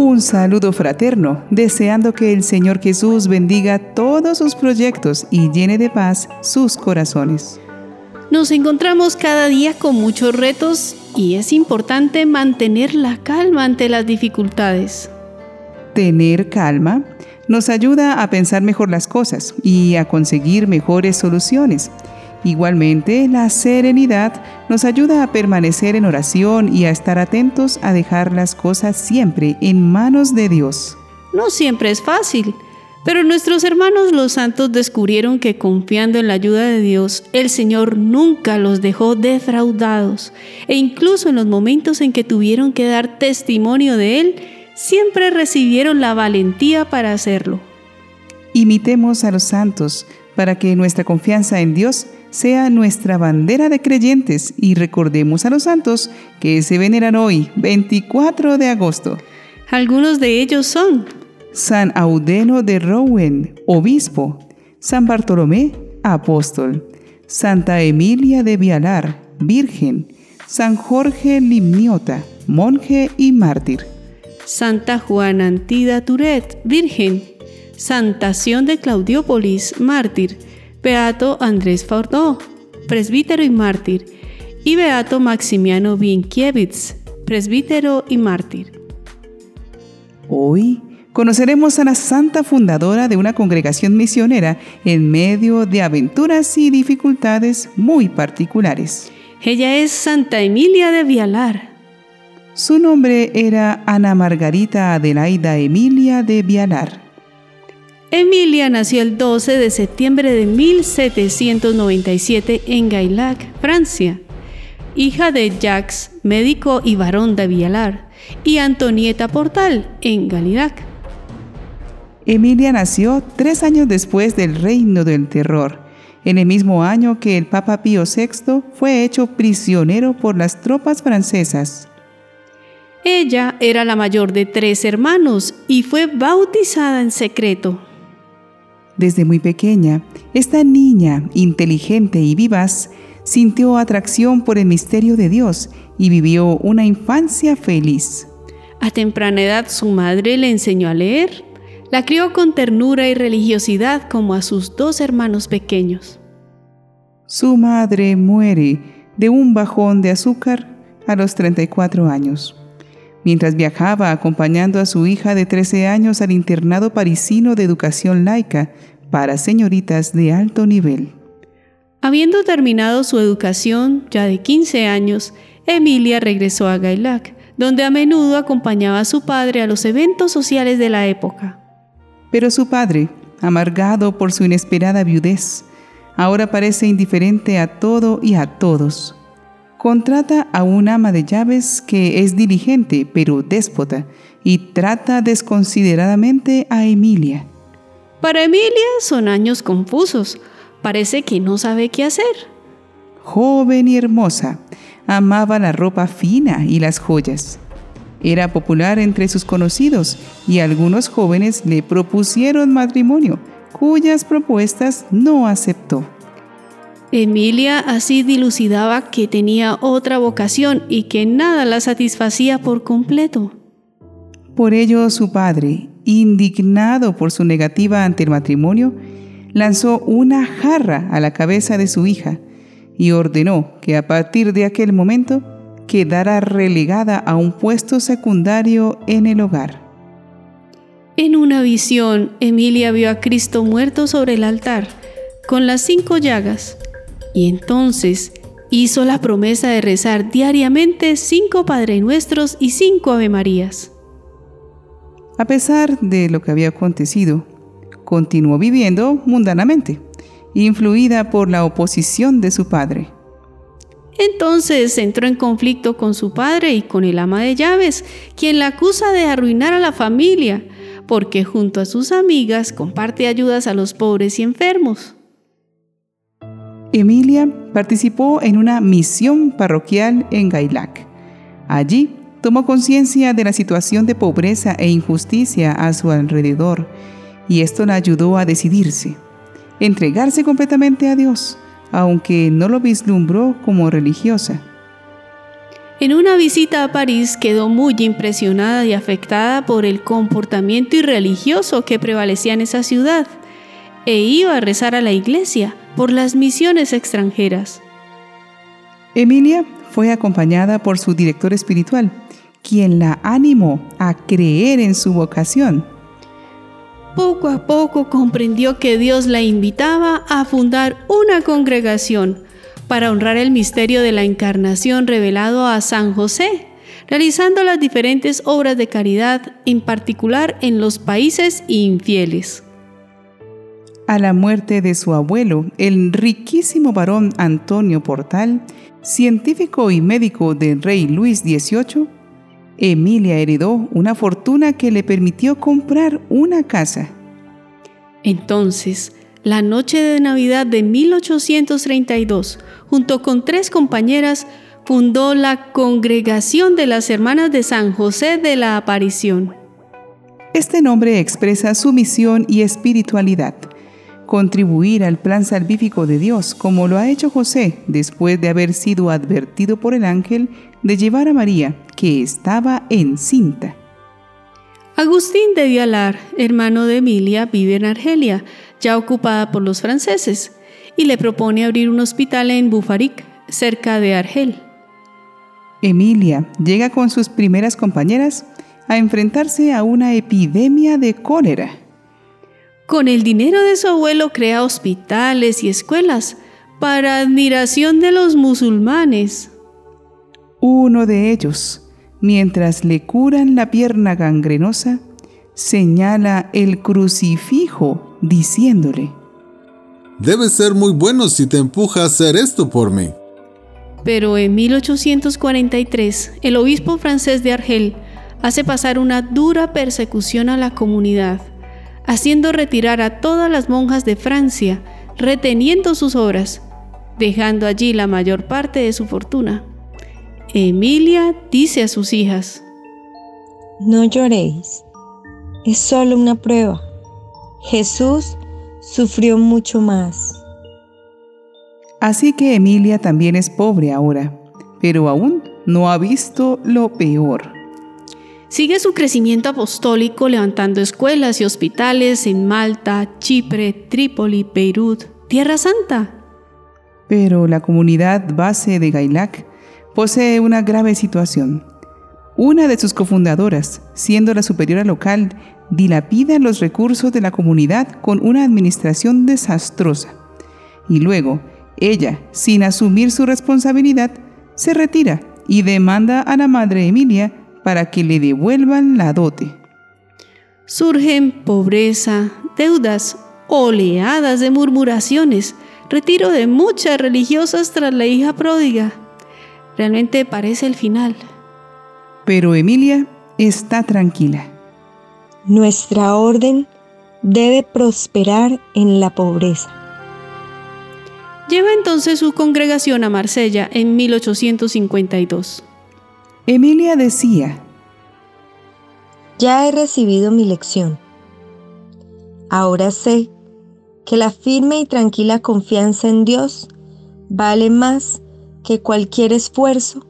Un saludo fraterno, deseando que el Señor Jesús bendiga todos sus proyectos y llene de paz sus corazones. Nos encontramos cada día con muchos retos y es importante mantener la calma ante las dificultades. Tener calma nos ayuda a pensar mejor las cosas y a conseguir mejores soluciones. Igualmente, la serenidad nos ayuda a permanecer en oración y a estar atentos a dejar las cosas siempre en manos de Dios. No siempre es fácil, pero nuestros hermanos los santos descubrieron que confiando en la ayuda de Dios, el Señor nunca los dejó defraudados, e incluso en los momentos en que tuvieron que dar testimonio de Él, siempre recibieron la valentía para hacerlo. Imitemos a los santos para que nuestra confianza en Dios sea nuestra bandera de creyentes y recordemos a los santos que se veneran hoy, 24 de agosto. Algunos de ellos son San Audeno de Rouen, obispo, San Bartolomé, apóstol, Santa Emilia de Vialar, virgen, San Jorge Limniota, monje y mártir. Santa Juana Antida Turet, virgen, Santa Sion de Claudiópolis, mártir, Beato Andrés Fordó, presbítero y mártir, y Beato Maximiano Bienkiewicz, presbítero y mártir. Hoy conoceremos a la santa fundadora de una congregación misionera en medio de aventuras y dificultades muy particulares. Ella es Santa Emilia de Vialar. Su nombre era Ana Margarita Adelaida Emilia de Vialar. Emilia nació el 12 de septiembre de 1797 en Gaillac, Francia, hija de Jacques, médico y varón de Vialar, y Antonieta Portal, en Galilac. Emilia nació tres años después del Reino del Terror, en el mismo año que el Papa Pío VI fue hecho prisionero por las tropas francesas. Ella era la mayor de tres hermanos y fue bautizada en secreto. Desde muy pequeña, esta niña, inteligente y vivaz, sintió atracción por el misterio de Dios y vivió una infancia feliz. A temprana edad su madre le enseñó a leer. La crió con ternura y religiosidad como a sus dos hermanos pequeños. Su madre muere de un bajón de azúcar a los 34 años mientras viajaba acompañando a su hija de 13 años al internado parisino de educación laica para señoritas de alto nivel. Habiendo terminado su educación ya de 15 años, Emilia regresó a Gaillac, donde a menudo acompañaba a su padre a los eventos sociales de la época. Pero su padre, amargado por su inesperada viudez, ahora parece indiferente a todo y a todos contrata a un ama de llaves que es diligente pero déspota y trata desconsideradamente a Emilia. Para Emilia son años confusos. Parece que no sabe qué hacer. Joven y hermosa, amaba la ropa fina y las joyas. Era popular entre sus conocidos y algunos jóvenes le propusieron matrimonio, cuyas propuestas no aceptó. Emilia así dilucidaba que tenía otra vocación y que nada la satisfacía por completo. Por ello su padre, indignado por su negativa ante el matrimonio, lanzó una jarra a la cabeza de su hija y ordenó que a partir de aquel momento quedara relegada a un puesto secundario en el hogar. En una visión, Emilia vio a Cristo muerto sobre el altar, con las cinco llagas, y entonces hizo la promesa de rezar diariamente cinco Padre Nuestros y cinco Ave Marías. A pesar de lo que había acontecido, continuó viviendo mundanamente, influida por la oposición de su padre. Entonces entró en conflicto con su padre y con el ama de llaves, quien la acusa de arruinar a la familia, porque junto a sus amigas comparte ayudas a los pobres y enfermos. Emilia participó en una misión parroquial en Gailac. Allí tomó conciencia de la situación de pobreza e injusticia a su alrededor y esto la ayudó a decidirse, entregarse completamente a Dios, aunque no lo vislumbró como religiosa. En una visita a París quedó muy impresionada y afectada por el comportamiento irreligioso que prevalecía en esa ciudad e iba a rezar a la iglesia por las misiones extranjeras. Emilia fue acompañada por su director espiritual, quien la animó a creer en su vocación. Poco a poco comprendió que Dios la invitaba a fundar una congregación para honrar el misterio de la encarnación revelado a San José, realizando las diferentes obras de caridad, en particular en los países infieles. A la muerte de su abuelo, el riquísimo varón Antonio Portal, científico y médico del rey Luis XVIII, Emilia heredó una fortuna que le permitió comprar una casa. Entonces, la noche de Navidad de 1832, junto con tres compañeras, fundó la Congregación de las Hermanas de San José de la Aparición. Este nombre expresa su misión y espiritualidad, contribuir al plan salvífico de Dios, como lo ha hecho José después de haber sido advertido por el ángel de llevar a María, que estaba encinta. Agustín de Vialar, hermano de Emilia, vive en Argelia, ya ocupada por los franceses, y le propone abrir un hospital en Bufaric, cerca de Argel. Emilia llega con sus primeras compañeras a enfrentarse a una epidemia de cólera. Con el dinero de su abuelo crea hospitales y escuelas para admiración de los musulmanes. Uno de ellos, mientras le curan la pierna gangrenosa, señala el crucifijo diciéndole, Debes ser muy bueno si te empuja a hacer esto por mí. Pero en 1843, el obispo francés de Argel hace pasar una dura persecución a la comunidad, haciendo retirar a todas las monjas de Francia, reteniendo sus obras, dejando allí la mayor parte de su fortuna. Emilia dice a sus hijas, No lloréis, es solo una prueba. Jesús sufrió mucho más. Así que Emilia también es pobre ahora, pero aún no ha visto lo peor. Sigue su crecimiento apostólico levantando escuelas y hospitales en Malta, Chipre, Trípoli, Beirut, Tierra Santa. Pero la comunidad base de Gailac posee una grave situación. Una de sus cofundadoras, siendo la superiora local, dilapida los recursos de la comunidad con una administración desastrosa. Y luego, ella, sin asumir su responsabilidad, se retira y demanda a la madre Emilia para que le devuelvan la dote. Surgen pobreza, deudas, oleadas de murmuraciones, retiro de muchas religiosas tras la hija pródiga. Realmente parece el final. Pero Emilia está tranquila. Nuestra orden debe prosperar en la pobreza. Lleva entonces su congregación a Marsella en 1852. Emilia decía, Ya he recibido mi lección. Ahora sé que la firme y tranquila confianza en Dios vale más que cualquier esfuerzo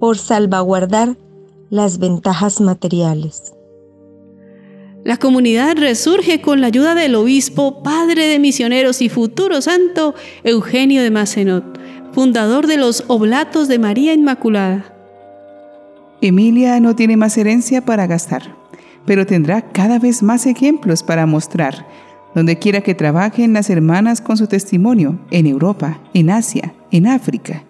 por salvaguardar las ventajas materiales. La comunidad resurge con la ayuda del obispo, padre de misioneros y futuro santo Eugenio de Macenot, fundador de los Oblatos de María Inmaculada. Emilia no tiene más herencia para gastar, pero tendrá cada vez más ejemplos para mostrar, donde quiera que trabajen las hermanas con su testimonio, en Europa, en Asia, en África.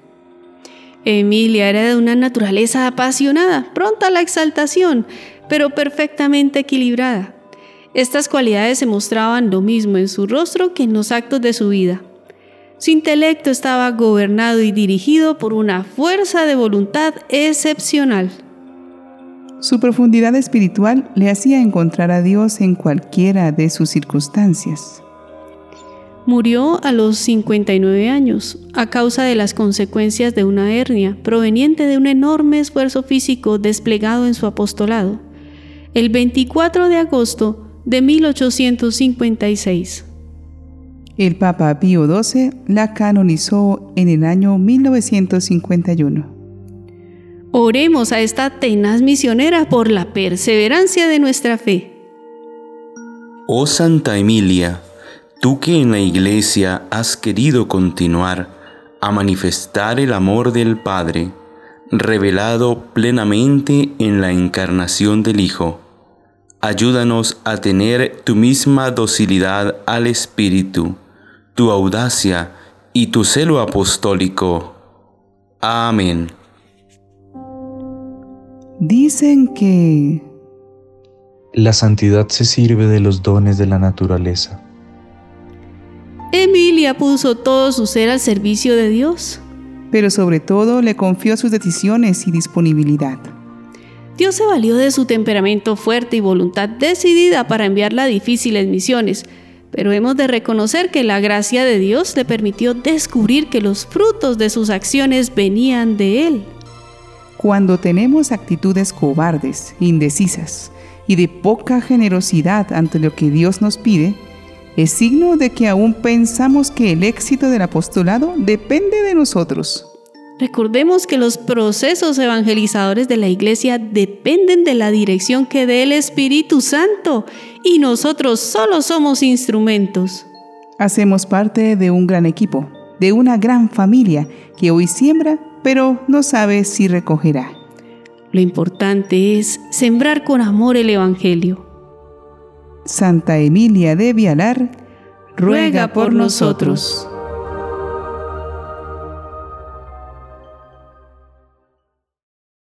Emilia era de una naturaleza apasionada, pronta a la exaltación, pero perfectamente equilibrada. Estas cualidades se mostraban lo mismo en su rostro que en los actos de su vida. Su intelecto estaba gobernado y dirigido por una fuerza de voluntad excepcional. Su profundidad espiritual le hacía encontrar a Dios en cualquiera de sus circunstancias. Murió a los 59 años a causa de las consecuencias de una hernia proveniente de un enorme esfuerzo físico desplegado en su apostolado el 24 de agosto de 1856. El Papa Pío XII la canonizó en el año 1951. Oremos a esta tenaz misionera por la perseverancia de nuestra fe. Oh Santa Emilia, tú que en la iglesia has querido continuar a manifestar el amor del Padre, revelado plenamente en la encarnación del Hijo, ayúdanos a tener tu misma docilidad al Espíritu, tu audacia y tu celo apostólico. Amén. Dicen que la santidad se sirve de los dones de la naturaleza. Emilia puso todo su ser al servicio de Dios. Pero sobre todo le confió sus decisiones y disponibilidad. Dios se valió de su temperamento fuerte y voluntad decidida para enviarla a difíciles misiones, pero hemos de reconocer que la gracia de Dios le permitió descubrir que los frutos de sus acciones venían de Él. Cuando tenemos actitudes cobardes, indecisas y de poca generosidad ante lo que Dios nos pide, es signo de que aún pensamos que el éxito del apostolado depende de nosotros. Recordemos que los procesos evangelizadores de la iglesia dependen de la dirección que dé el Espíritu Santo y nosotros solo somos instrumentos. Hacemos parte de un gran equipo, de una gran familia que hoy siembra pero no sabe si recogerá. Lo importante es sembrar con amor el Evangelio. Santa Emilia de Vialar, ruega por nosotros.